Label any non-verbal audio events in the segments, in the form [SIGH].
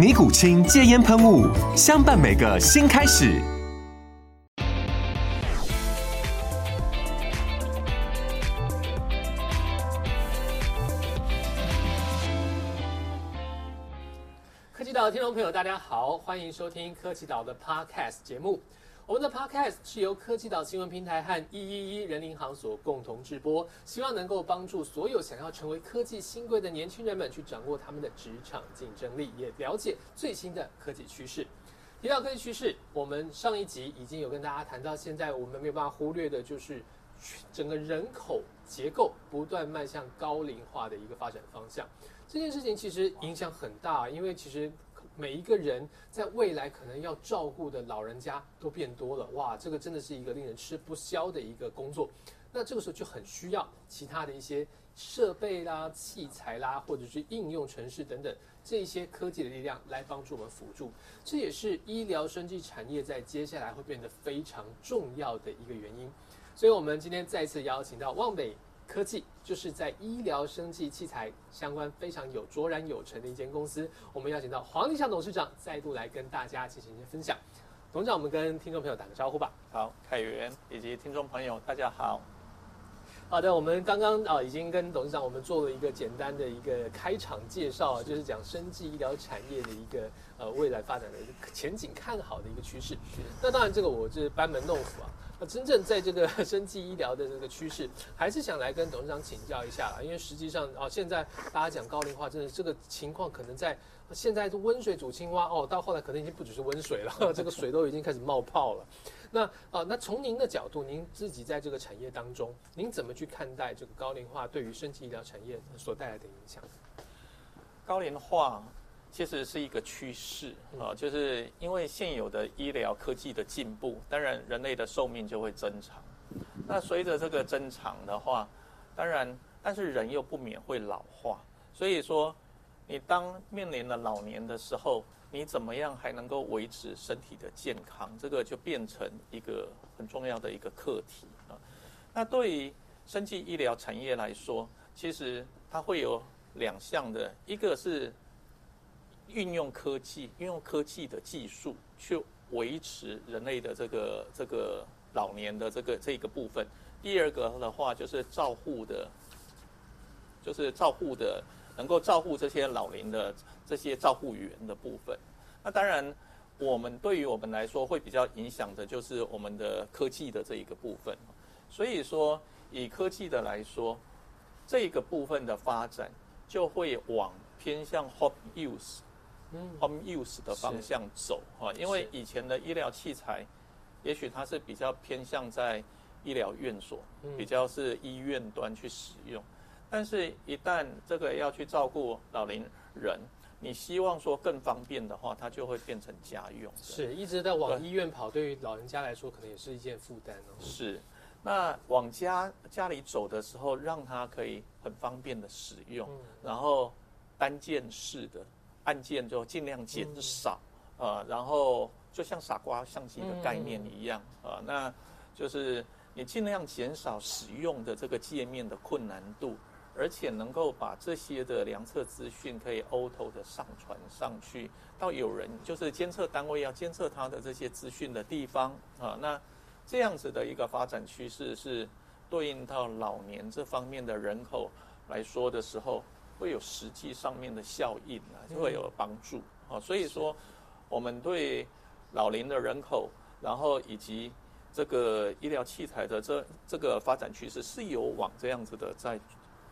尼古清戒烟喷雾，相伴每个新开始。科技岛听众朋友，大家好，欢迎收听科技岛的 Podcast 节目。我们的 Podcast 是由科技岛新闻平台和一一一人银行所共同制播，希望能够帮助所有想要成为科技新贵的年轻人们去掌握他们的职场竞争力，也了解最新的科技趋势。提到科技趋势，我们上一集已经有跟大家谈到，现在我们没有办法忽略的就是整个人口结构不断迈向高龄化的一个发展方向。这件事情其实影响很大，因为其实每一个人在未来可能要照顾的老人家都变多了，哇，这个真的是一个令人吃不消的一个工作。那这个时候就很需要其他的一些设备啦、器材啦，或者是应用程式等等这些科技的力量来帮助我们辅助。这也是医疗生技产业在接下来会变得非常重要的一个原因。所以，我们今天再次邀请到旺北科技，就是在医疗生技器材相关非常有卓然有成的一间公司。我们邀请到黄立祥董事长再度来跟大家进行一些分享。董事长，我们跟听众朋友打个招呼吧。好，凯源以及听众朋友，大家好。好的，我们刚刚啊已经跟董事长我们做了一个简单的一个开场介绍啊，就是讲生技医疗产业的一个呃未来发展的前景看好的一个趋势。那当然这个我是班门弄斧啊。那真正在这个 [LAUGHS] 生计医疗的这个趋势，还是想来跟董事长请教一下啦。因为实际上啊，现在大家讲高龄化，真的这个情况可能在现在温水煮青蛙哦，到后来可能已经不只是温水了，[LAUGHS] 这个水都已经开始冒泡了。那啊，那从您的角度，您自己在这个产业当中，您怎么去看待这个高龄化对于生计医疗产业所带来的影响？高龄化其实是一个趋势啊，就是因为现有的医疗科技的进步，当然人类的寿命就会增长。那随着这个增长的话，当然，但是人又不免会老化，所以说，你当面临了老年的时候，你怎么样还能够维持身体的健康？这个就变成一个很重要的一个课题啊。那对于生技医疗产业来说，其实它会有两项的，一个是运用科技，运用科技的技术去维持人类的这个这个老年的这个这个部分。第二个的话就是照护的，就是照护的。能够照顾这些老龄的这些照护员的部分，那当然，我们对于我们来说会比较影响的就是我们的科技的这一个部分。所以说，以科技的来说，这个部分的发展就会往偏向 home use，，home use 的方向走哈。因为以前的医疗器材，也许它是比较偏向在医疗院所，比较是医院端去使用。但是，一旦这个要去照顾老龄人，你希望说更方便的话，它就会变成家用。是，一直在往医院跑，对于老人家来说，可能也是一件负担哦。是，那往家家里走的时候，让它可以很方便的使用，然后单件式的按键就尽量减少，呃，然后就像傻瓜相机的概念一样，啊，那就是你尽量减少使用的这个界面的困难度。而且能够把这些的量测资讯可以 auto 的上传上去到有人就是监测单位要监测它的这些资讯的地方啊，那这样子的一个发展趋势是对应到老年这方面的人口来说的时候，会有实际上面的效应啊，就会有帮助啊。所以说，我们对老龄的人口，然后以及这个医疗器材的这这个发展趋势是有往这样子的在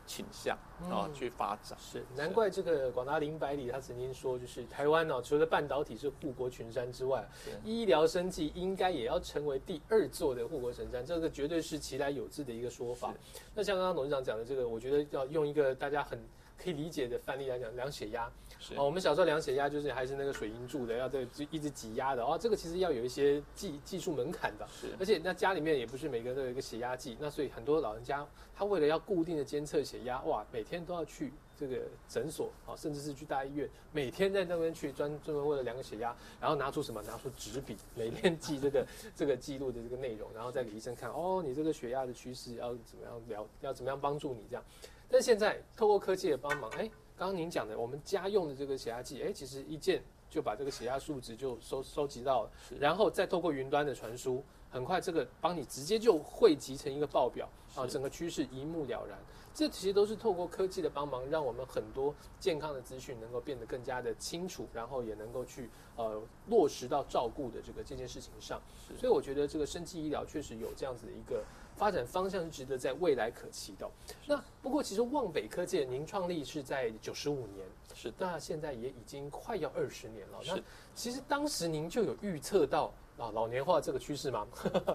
倾向啊、嗯去发展。是，难怪这个广达林百里他曾经说，就是台湾呢、除了半导体是护国群山之外，是医疗生技应该也要成为第二座的护国神山，这个绝对是其来有志的一个说法。那像刚刚董事长讲的这个，我觉得要用一个大家很可以理解的范例来讲，量血压。是哦，我们小时候量血压就是还是那个水银柱的，要这就一直挤压的哦，这个其实要有一些技技术门槛的。是而且那家里面也不是每个人都有一个血压计，那所以很多老人家他为了要固定的监测血压，哇，每天都要去这个诊所啊，甚至是去大医院，每天在那边去专专门为了量个血压，然后拿出什么，拿出纸笔，每天记这个 [LAUGHS] 这个记录的这个内容，然后再给医生看，哦，你这个血压的趋势要怎么样聊，要怎么样帮助你这样。但现在透过科技的帮忙，哎，刚刚您讲的我们家用的这个血压计，哎，其实一键就把这个血压数值就收收集到了，然后再透过云端的传输，很快这个帮你直接就汇集成一个报表啊，整个趋势一目了然。这其实都是透过科技的帮忙，让我们很多健康的资讯能够变得更加的清楚，然后也能够去呃落实到照顾的这个这件事情上。所以我觉得这个生技医疗确实有这样子的一个发展方向，是值得在未来可期的哦。那不过其实望北科技您创立是在九十五年，是的，那现在也已经快要二十年了。那是其实当时您就有预测到啊老年化这个趋势吗？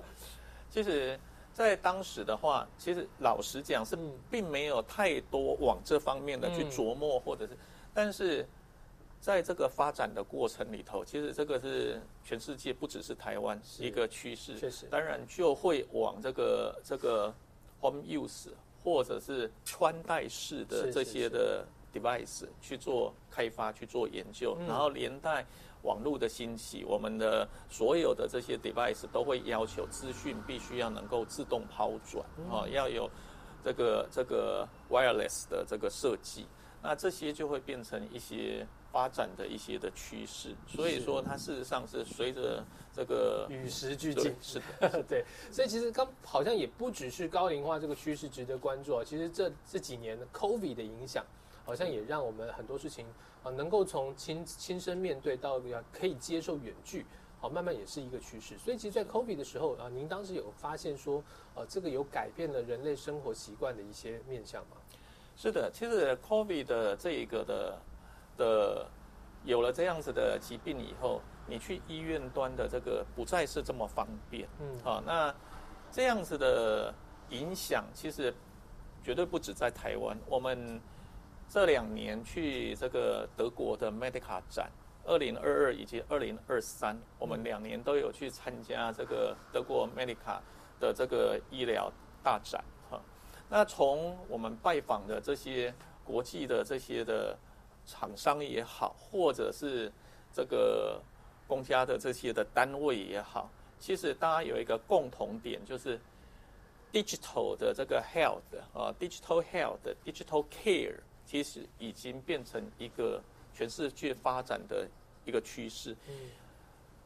[LAUGHS] 其实，在当时的话，其实老实讲是嗯并没有太多往这方面的去嗯琢磨，或者是，但是在这个发展的过程里头，其实这个是全世界不只是台湾是一个趋势，确实当然就会往这个这个 home use 或者是穿戴式的这些的 device 去做开发、去做研究，嗯。然后连带网络的兴起，我们的所有的这些 device 都会要求资讯必须要能够自动抛转，嗯。哦，要有这个这个 wireless 的这个设计，那这些就会变成一些发展的一些的趋势。所以说，它事实上是随着这个与时俱进，是的，[LAUGHS] 对，所以其实刚好像也不只是高龄化这个趋势值得关注啊，其实这这几年的 COVID 的影响，好像也让我们很多事情啊能够从亲亲身面对到要可以接受远距。好，慢慢也是一个趋势，所以其实，在 COVID 的时候啊，您当时有发现说，呃，这个有改变了人类生活习惯的一些面向吗？是的。其实 COVID 的这一个的的有了这样子的疾病以后，你去医院端的这个不再是这么方便。嗯，啊，那这样子的影响其实绝对不止在台湾。我们这两年去这个德国的 Medica 展，二零二二以及二零二三，我们两年都有去参加这个德国 Medica 的这个医疗大展哈。那从我们拜访的这些国际的这些的厂商也好，或者是这个公家的这些的单位也好，其实大家有一个共同点，就是 digital 的这个 health 啊，digital health、digital care，其实已经变成一个全世界发展的一个趋势。嗯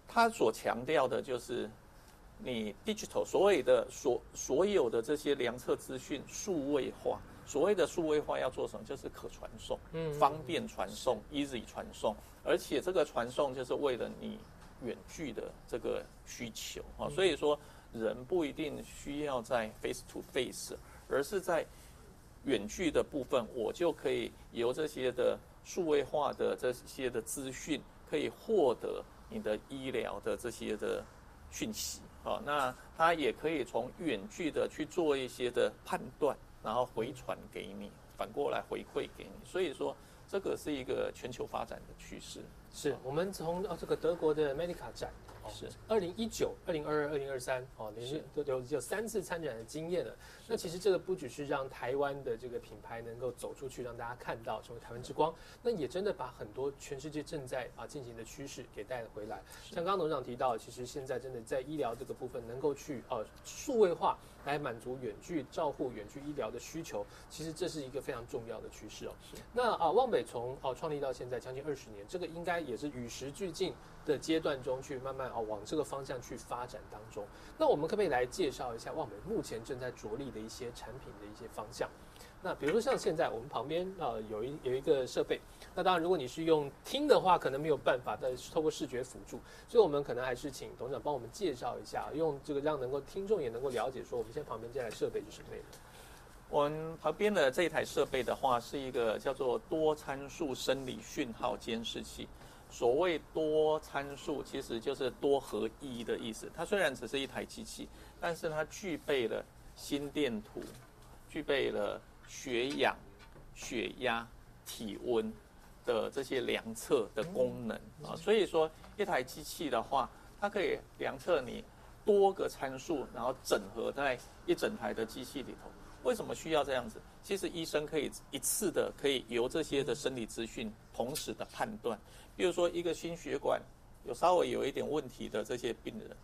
它所强调的就是你 digital 所谓的所所有的这些量测资讯数位化。所谓的数位化要做什么？就是可传送。嗯方便传送，easy 传送，而且这个传送就是为了你远距的这个需求啊，所以说人不一定需要在 face to face，而是在远距的部分，我就可以由这些的数位化的这些的资讯，可以获得你的医疗的这些的讯息啊，那他也可以从远距的去做一些的判断，然后回传给你，反过来回馈给你。所以说，这个是一个全球发展的趋势。是我们从哦这个德国的 Medica 展，是二零一九、二零二二、二零二三，哦，连续都有有三次参展的经验了。那其实这个不只是让台湾的这个品牌能够走出去，让大家看到成为台湾之光，那也真的把很多全世界正在啊进行的趋势给带了回来。像刚刚董事长提到，其实现在真的在医疗这个部分能够去呃数位化来满足远距照护、远距医疗的需求，其实这是一个非常重要的趋势哦。那啊，望北从哦创立到现在将近二十年，这个应该也是与时俱进的阶段中去慢慢哦往这个方向去发展当中。那我们可不可以来介绍一下旺美目前正在着力的一些产品的一些方向？那比如说像现在我们旁边啊有一有一个设备，那当然如果你是用听的话，可能没有办法，但是透过视觉辅助，所以我们可能还是请董事长帮我们介绍一下，用这个让能够听众也能够了解说我们现在旁边这台设备是什么内容。我们旁边的这一台设备的话，是一个叫做多参数生理讯号监视器。所谓多参数，其实就是多合一的意思。它虽然只是一台机器，但是它具备了心电图，具备了。血氧、血压、体温的这些量测的功能啊，所以说一台机器的话，它可以量测你多个参数，然后整合在一整台的机器里头。为什么需要这样子？其实医生可以一次的可以由这些的生理资讯同时的判断。比如说一个心血管有稍微有一点问题的这些病人，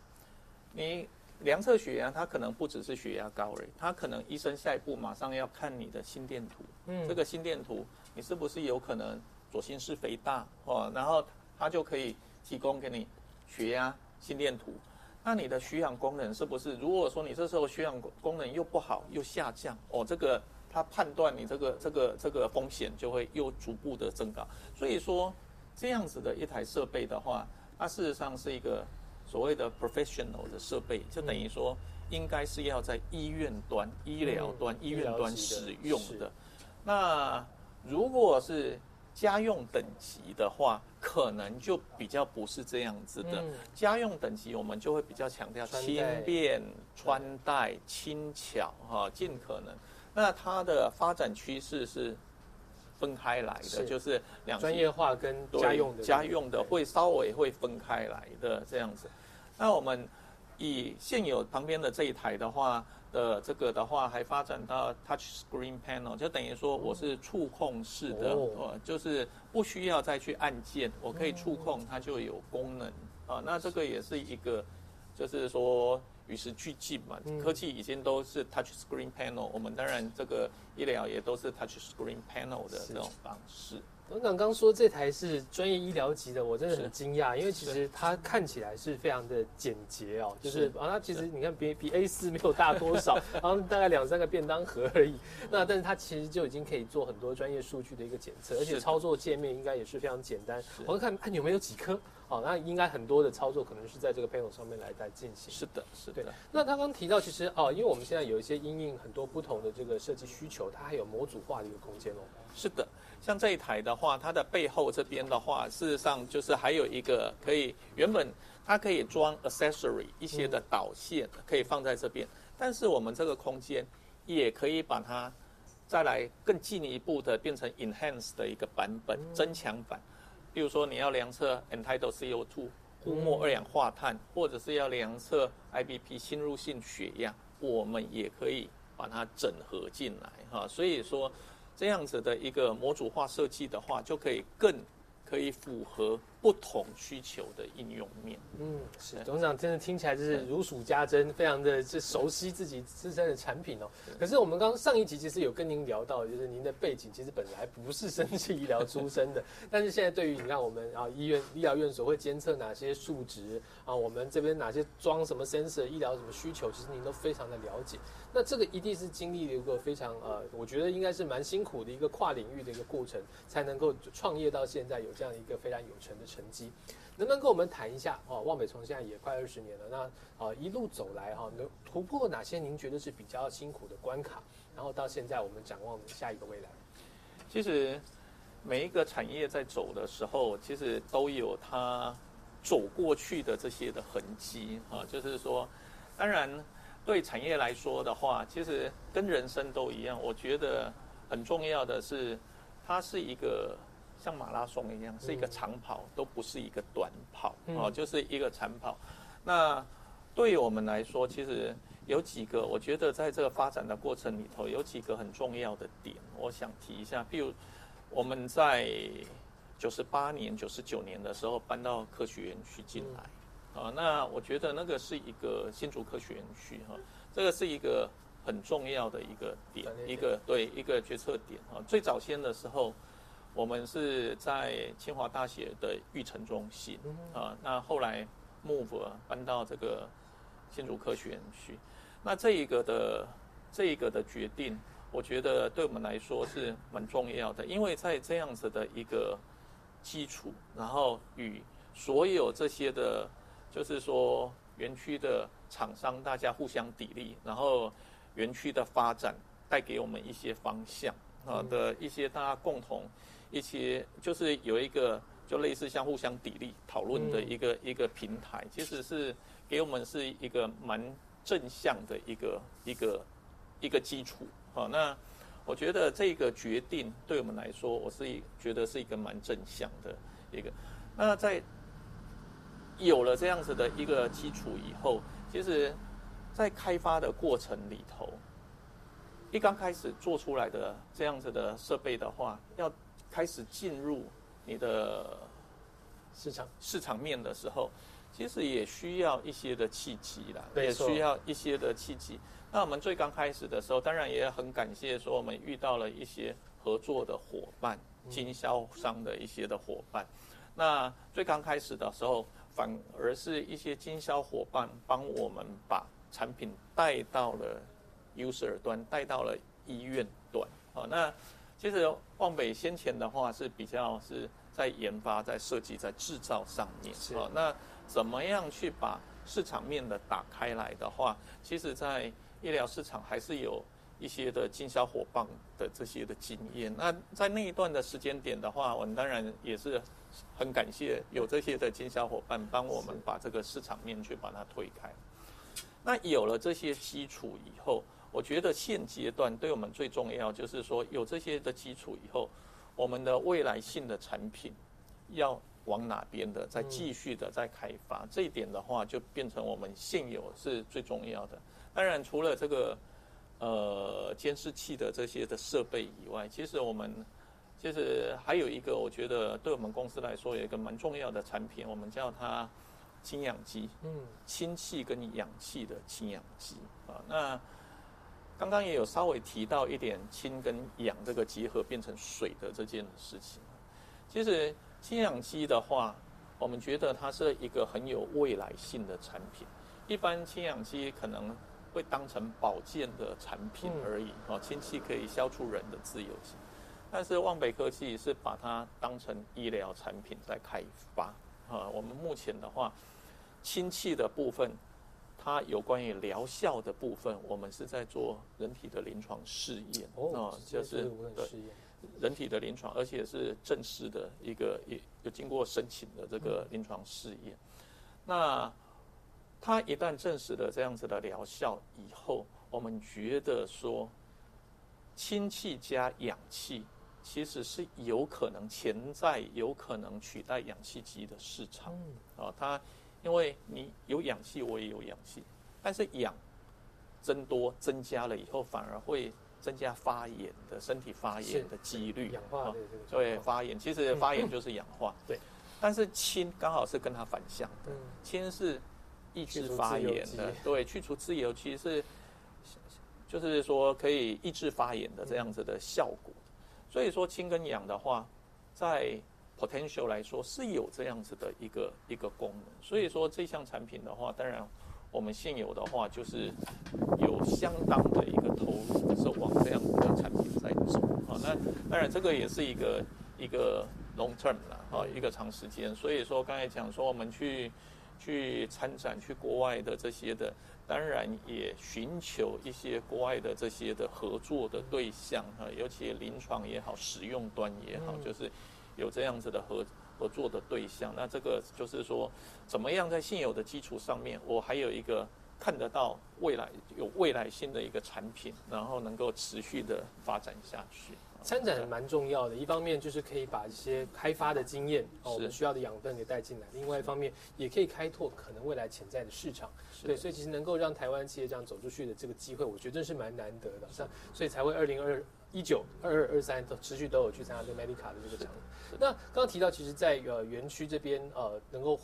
你。量测血压，他可能不只是血压高而已，它可能医生下一步马上要看你的心电图。嗯，这个心电图你是不是有可能左心室肥大哦？然后它就可以提供给你血压、心电图。那你的血氧功能是不是？如果说你这时候血氧功能又不好又下降哦，这个他判断你这个这个这个风险就会又逐步的增高。所以说这样子的一台设备的话，它事实上是一个。所谓的 professional 的设备，就等于说应该是要在医院端、医疗端、医院端使用的。那如果是家用等级的话，可能就比较不是这样子的。家用等级我们就会比较强调轻便、穿戴、轻巧，哈，尽可能。那它的发展趋势是分开来的，就是两专业化跟家用的。家用的会稍微会分开来的这样子。那我们以现有旁边的这一台的话的这个的话，还发展到 Touch Screen Panel，就等于说我是触控式的，哦，就是不需要再去按键，我可以触控，它就有功能。啊。那这个也是一个，就是说与时俱进嘛，科技已经都是 Touch Screen Panel，我们当然这个医疗也都是 Touch Screen Panel 的这种方式。董事长刚说这台是专业医疗级的，我真的很惊讶，因为其实它看起来是非常的简洁哦，就是啊，它其实你看比比 A 四没有大多少，[LAUGHS] 然后大概两三个便当盒而已，那但是它其实就已经可以做很多专业数据的一个检测，而且操作界面应该也是非常简单。我看按钮没有几颗，哦，那应该很多的操作可能是在这个 panel 上面来来进行。是的，是的。那他刚提到其实哦，因为我们现在有一些因应很多不同的这个设计需求，它还有模组化的一个空间哦。是的。像这一台的话，它的背后这边的话，事实上就是还有一个可以原本它可以装 accessory 一些的导线，可以放在这边。但是我们这个空间也可以把它再来更进一步的变成 enhance 的一个版本，增强版。比如说你要量测 e n t i t l e CO2 呼末二氧化碳，或者是要量测 IBP 侵入性血压，我们也可以把它整合进来哈。所以说。这样子的一个模组化设计的话，就可以更可以符合不同需求的应用面。嗯，是董事长真的听起来就是如数家珍，非常的是熟悉自己自身的产品哦。可是我们刚上一集其实有跟您聊到，就是您的背景其实本来不是生技医疗出身的，[LAUGHS] 但是现在对于你看我们啊医院医疗院所会监测哪些数值啊，我们这边哪些装什么 sensor 医疗什么需求，其实您都非常的了解。那这个一定是经历了一个非常呃，我觉得应该是蛮辛苦的一个跨领域的一个过程，才能够创业到现在有这样一个非常有成的成绩。能不能跟我们谈一下哦？望北从现在也快二十年了，那啊一路走来哈，能突破哪些您觉得是比较辛苦的关卡？然后到现在我们展望下一个未来。其实每一个产业在走的时候，其实都有它走过去的这些的痕迹啊，就是说，当然。对产业来说的话，其实跟人生都一样。我觉得很重要的是，它是一个像马拉松一样，是一个长跑，都不是一个短跑哦，就是一个长跑。那对于我们来说，其实有几个，我觉得在这个发展的过程里头，有几个很重要的点，我想提一下。譬如我们在九十八年、九十九年的时候搬到科学园区进来。啊，那我觉得那个是一个新竹科学园区哈，这个是一个很重要的一个点，一个对一个决策点哈。最早先的时候，我们是在清华大学的育成中心啊，那后来 move 搬到这个新竹科学园区，那这一个的这一个的决定，我觉得对我们来说是蛮重要的，因为在这样子的一个基础，然后与所有这些的，就是说园区的厂商大家互相砥砺，然后园区的发展带给我们一些方向啊的一些大家共同。一些就是有一个就类似像互相砥砺讨论的一个一个平台，其实是给我们是一个蛮正向的一个一个一个基础啊。那我觉得这个决定对我们来说，我是觉得是一个蛮正向的一个。那在有了这样子的一个基础以后，其实，在开发的过程里头，一刚开始做出来的这样子的设备的话，要开始进入你的市场市场面的时候，其实也需要一些的契机啦，也需要一些的契机。那我们最刚开始的时候，当然也很感谢说我们遇到了一些合作的伙伴、经销商的一些的伙伴。那最刚开始的时候，反而是一些经销伙伴帮我们把产品带到了 user 端，带到了医院端。好，那。其实旺北先前的话是比较是在研发、在设计、在制造上面。是。那怎么样去把市场面的打开来的话，其实，在医疗市场还是有一些的经销伙伴的这些的经验。那在那一段的时间点的话，我们当然也是很感谢有这些的经销伙伴帮我们把这个市场面去把它推开。那有了这些基础以后。我觉得现阶段对我们最重要就是说，有这些的基础以后，我们的未来性的产品要往哪边的，再继续的再开发。这一点的话，就变成我们现有是最重要的。当然，除了这个呃监视器的这些的设备以外，其实我们其实还有一个，我觉得对我们公司来说有一个蛮重要的产品，我们叫它氢氧机。嗯，氢气跟氧气的氢氧机啊，那。刚刚也有稍微提到一点氢跟氧这个结合变成水的这件事情。其实氢氧机的话，我们觉得它是一个很有未来性的产品。一般氢氧机可能会当成保健的产品而已，哦，氢气可以消除人的自由基。但是望北科技是把它当成医疗产品在开发。啊，我们目前的话，氢气的部分。它有关于疗效的部分，我们是在做人体的临床试验哦，就是对人体的临床，而且是正式的一个，也有经过申请的这个临床试验。那它一旦证实了这样子的疗效以后，我们觉得说，氢气加氧气其实是有可能潜在有可能取代氧气机的市场啊，它。因为你有氧气，我也有氧气，但是氧增多增加了以后，反而会增加发炎的身体发炎的几率，氧化对发炎，其实发炎就是氧化。对，但是氢刚好是跟它反向的，氢是抑制发炎的，对，去除自由基是就是说可以抑制发炎的这样子的效果。所以说氢跟氧的话，在 potential 来说是有这样子的一个一个功能，所以说这项产品的话，当然我们现有的话就是有相当的一个投入，是往这样子的产品在走啊。那当然这个也是一个一个 long term 啦啊，一个长时间。所以说刚才讲说我们去去参展去国外的这些的，当然也寻求一些国外的这些的合作的对象啊，尤其临床也好，使用端也好，就是。有这样子的合合作的对象，那这个就是说，怎么样在现有的基础上面，我还有一个看得到未来有未来性的一个产品，然后能够持续的发展下去。参展蛮重要的，一方面就是可以把一些开发的经验哦，我们需要的养分给带进来；，另外一方面也可以开拓可能未来潜在的市场。对，所以其实能够让台湾企业这样走出去的这个机会，我觉得是蛮难得的。像所以才会二零二。一九、二二、二三都持续都有去参加这个 Medica 的这个场。那刚刚提到，其实，在呃园区这边，呃，能够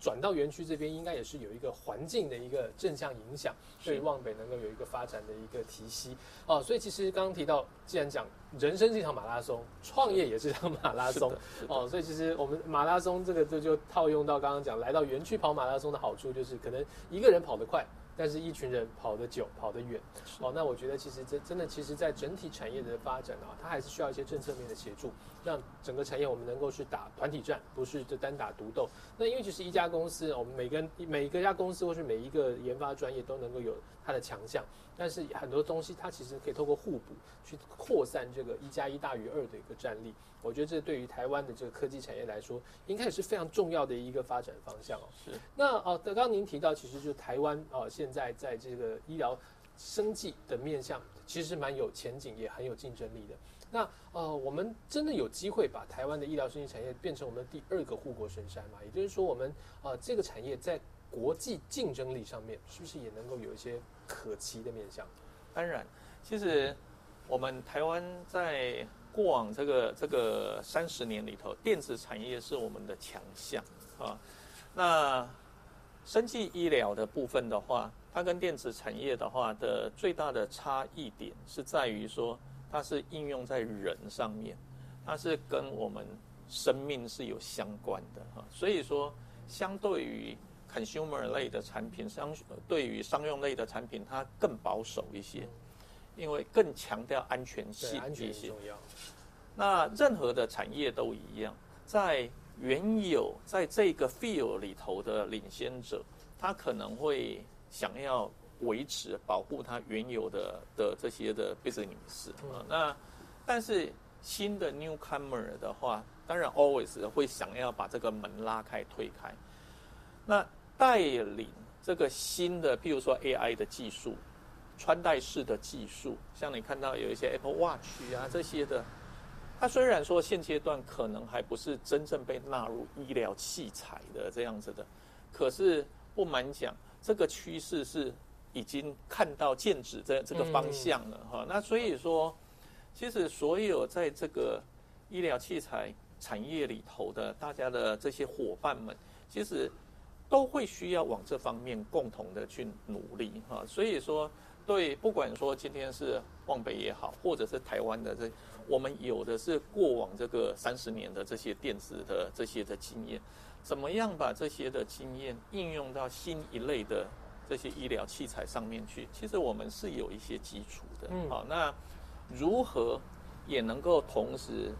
转到园区这边，应该也是有一个环境的一个正向影响，对望北能够有一个发展的一个提息哦。所以其实刚刚提到，既然讲人生是一场马拉松，创业也是一场马拉松哦。所以其实我们马拉松这个就就套用到刚刚讲，来到园区跑马拉松的好处，就是可能一个人跑得快。但是，一群人跑得久、跑得远，哦，那我觉得其实真真的，其实在整体产业的发展啊，它还是需要一些政策面的协助，让整个产业我们能够去打团体战，不是就单打独斗。那因为其实一家公司，我们每个每一个家公司或是每一个研发专业都能够有它的强项。但是很多东西它其实可以透过互补去扩散这个一加一大于二的一个战力，我觉得这对于台湾的这个科技产业来说，应该也是非常重要的一个发展方向哦。是。那哦，刚刚您提到，其实就台湾哦，现在在这个医疗生计的面向，其实是蛮有前景，也很有竞争力的。那呃，我们真的有机会把台湾的医疗生计产业变成我们的第二个护国神山吗？也就是说，我们呃这个产业在国际竞争力上面，是不是也能够有一些？可期的面向，当然，其实我们台湾在过往这个这个三十年里头，电子产业是我们的强项啊。那生技医疗的部分的话，它跟电子产业的话的最大的差异点是在于说，它是应用在人上面，它是跟我们生命是有相关的哈。所以说，相对于 consumer 类的产品，商对于商用类的产品，它更保守一些，因为更强调安全性一些。那任何的产业都一样，在原有在这个 field 里头的领先者，他可能会想要维持、保护他原有的的这些的 business 啊。那但是新的 newcomer 的话，当然 always 会想要把这个门拉开、推开。那带领这个新的，譬如说 AI 的技术、穿戴式的技术，像你看到有一些 Apple Watch 啊这些的，它虽然说现阶段可能还不是真正被纳入医疗器材的这样子的，可是不瞒讲，这个趋势是已经看到剑指这这个方向了哈。那所以说，其实所有在这个医疗器材产业里头的大家的这些伙伴们，其实。都会需要往这方面共同的去努力哈，所以说对，不管说今天是望北也好，或者是台湾的这，我们有的是过往这个三十年的这些电子的这些的经验，怎么样把这些的经验应用到新一类的这些医疗器材上面去？其实我们是有一些基础的，嗯好，那如何也能够同时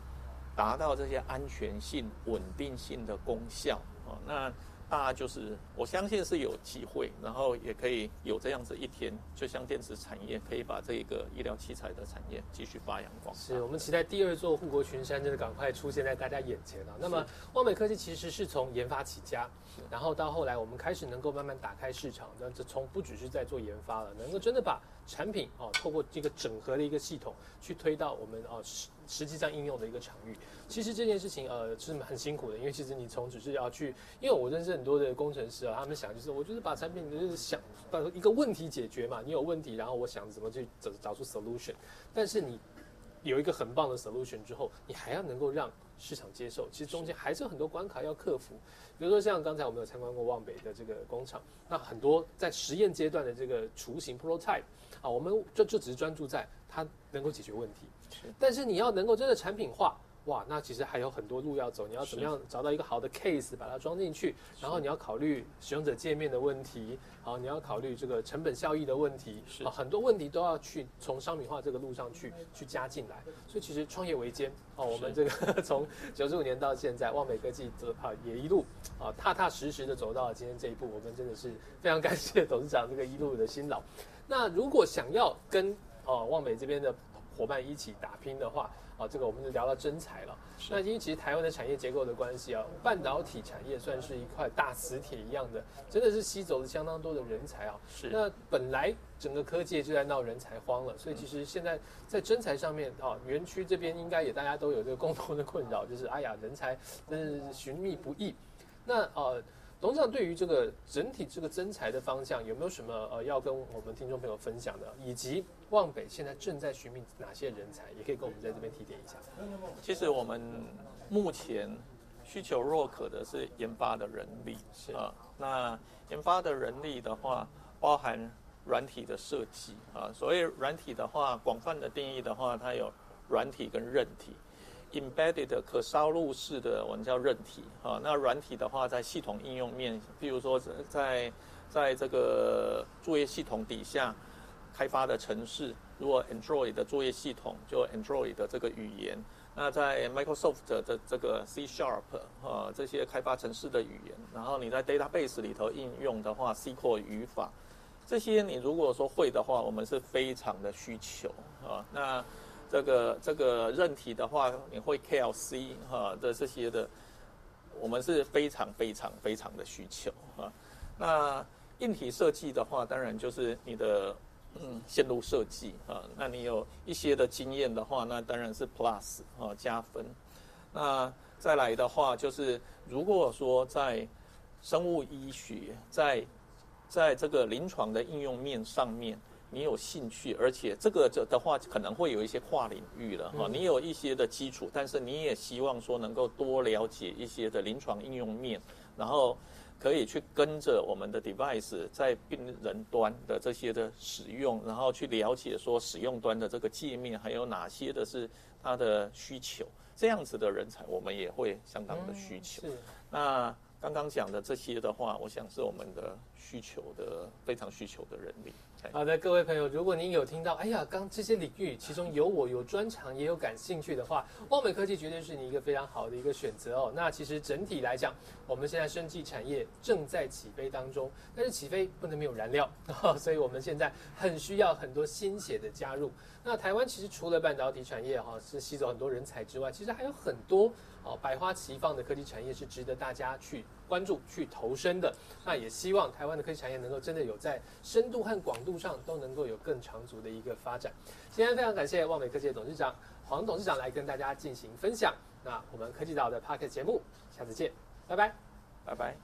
达到这些安全性、稳定性的功效啊？那大家就是，我相信是有机会，然后也可以有这样子一天，就像电子产业可以把这个医疗器材的产业继续发扬光大。是我们期待第二座护国群山真的赶快出现在大家眼前啊！那么，望美科技其实是从研发起家，然后到后来我们开始能够慢慢打开市场，那这从不只是在做研发了，能够真的把产品哦，透过这个整合的一个系统去推到我们哦实实际上应用的一个场域。其实这件事情呃是很辛苦的，因为其实你从只是要去，因为我认识很多的工程师啊，他们想就是我就是把产品就是想把一个问题解决嘛，你有问题，然后我想怎么去找找出 solution，但是你有一个很棒的 solution 之后，你还要能够让市场接受，其实中间还是有很多关卡要克服。比如说像刚才我们有参观过望北的这个工厂，那很多在实验阶段的这个雏形 prototype 啊，我们就就只是专注在它能够解决问题，但是你要能够真的产品化。哇，那其实还有很多路要走。你要怎么样找到一个好的 case，把它装进去？然后你要考虑使用者界面的问题，好，你要考虑这个成本效益的问题，是很多问题都要去从商品化这个路上去去加进来。所以其实创业维艰哦，我们这个 [LAUGHS] 从九十五年到现在，望美科技这啊也一路啊踏踏实实的走到了今天这一步。我们真的是非常感谢董事长这个一路的辛劳。那如果想要跟哦望美这边的伙伴一起打拼的话，啊，这个我们就聊到真材了。那因为其实台湾的产业结构的关系啊，半导体产业算是一块大磁铁一样的，真的是吸走了相当多的人才啊。是。那本来整个科技就在闹人才荒了，所以其实现在在真材上面啊，园区这边应该也大家都有这个共同的困扰，就是哎呀，人才真是寻觅不易。那呃，董事长对于这个整体这个增材的方向，有没有什么呃要跟我们听众朋友分享的？以及望北现在正在寻觅哪些人才，也可以跟我们在这边提点一下。其实我们目前需求若渴的是研发的人力，是啊，那研发的人力的话，包含软体的设计啊。所谓软体的话，广泛的定义的话，它有软体跟韧体。Embedded 可烧入式的我们叫韧体啊，那软体的话，在系统应用面，比如说在在这个作业系统底下开发的城市，如果 Android 的作业系统就 Android 的这个语言，那在 Microsoft 的这个 C Sharp 啊这些开发城市的语言，然后你在 database 里头应用的话，SQL 语法，这些你如果说会的话，我们是非常的需求啊，那。这个这个韧体的话，你会 KLC 哈的这些的，我们是非常非常非常的需求啊。那硬体设计的话，当然就是你的嗯线路设计啊。那你有一些的经验的话，那当然是 Plus 啊加分。那再来的话，就是如果说在生物医学在在这个临床的应用面上面。你有兴趣，而且这个这的话可能会有一些跨领域了哈。你有一些的基础，但是你也希望说能够多了解一些的临床应用面，然后可以去跟着我们的 device 在病人端的这些的使用，然后去了解说使用端的这个界面还有哪些的是它的需求，这样子的人才我们也会相当的需求。那刚刚讲的这些的话，我想是我们的需求的非常需求的人力。好的，各位朋友，如果您有听到，哎呀，刚这些领域其中有我有专长也有感兴趣的话，望美科技绝对是你一个非常好的一个选择哦。那其实整体来讲，我们现在生技产业正在起飞当中，但是起飞不能没有燃料，[LAUGHS] 所以我们现在很需要很多新血的加入。那台湾其实除了半导体产业哈是吸走很多人才之外，其实还有很多哦百花齐放的科技产业是值得大家去。关注去投身的，那也希望台湾的科技产业能够真的有在深度和广度上都能够有更长足的一个发展。今天非常感谢望美科技的董事长黄董事长来跟大家进行分享。那我们科技岛的 p a r k 节目，下次见，拜拜，拜拜。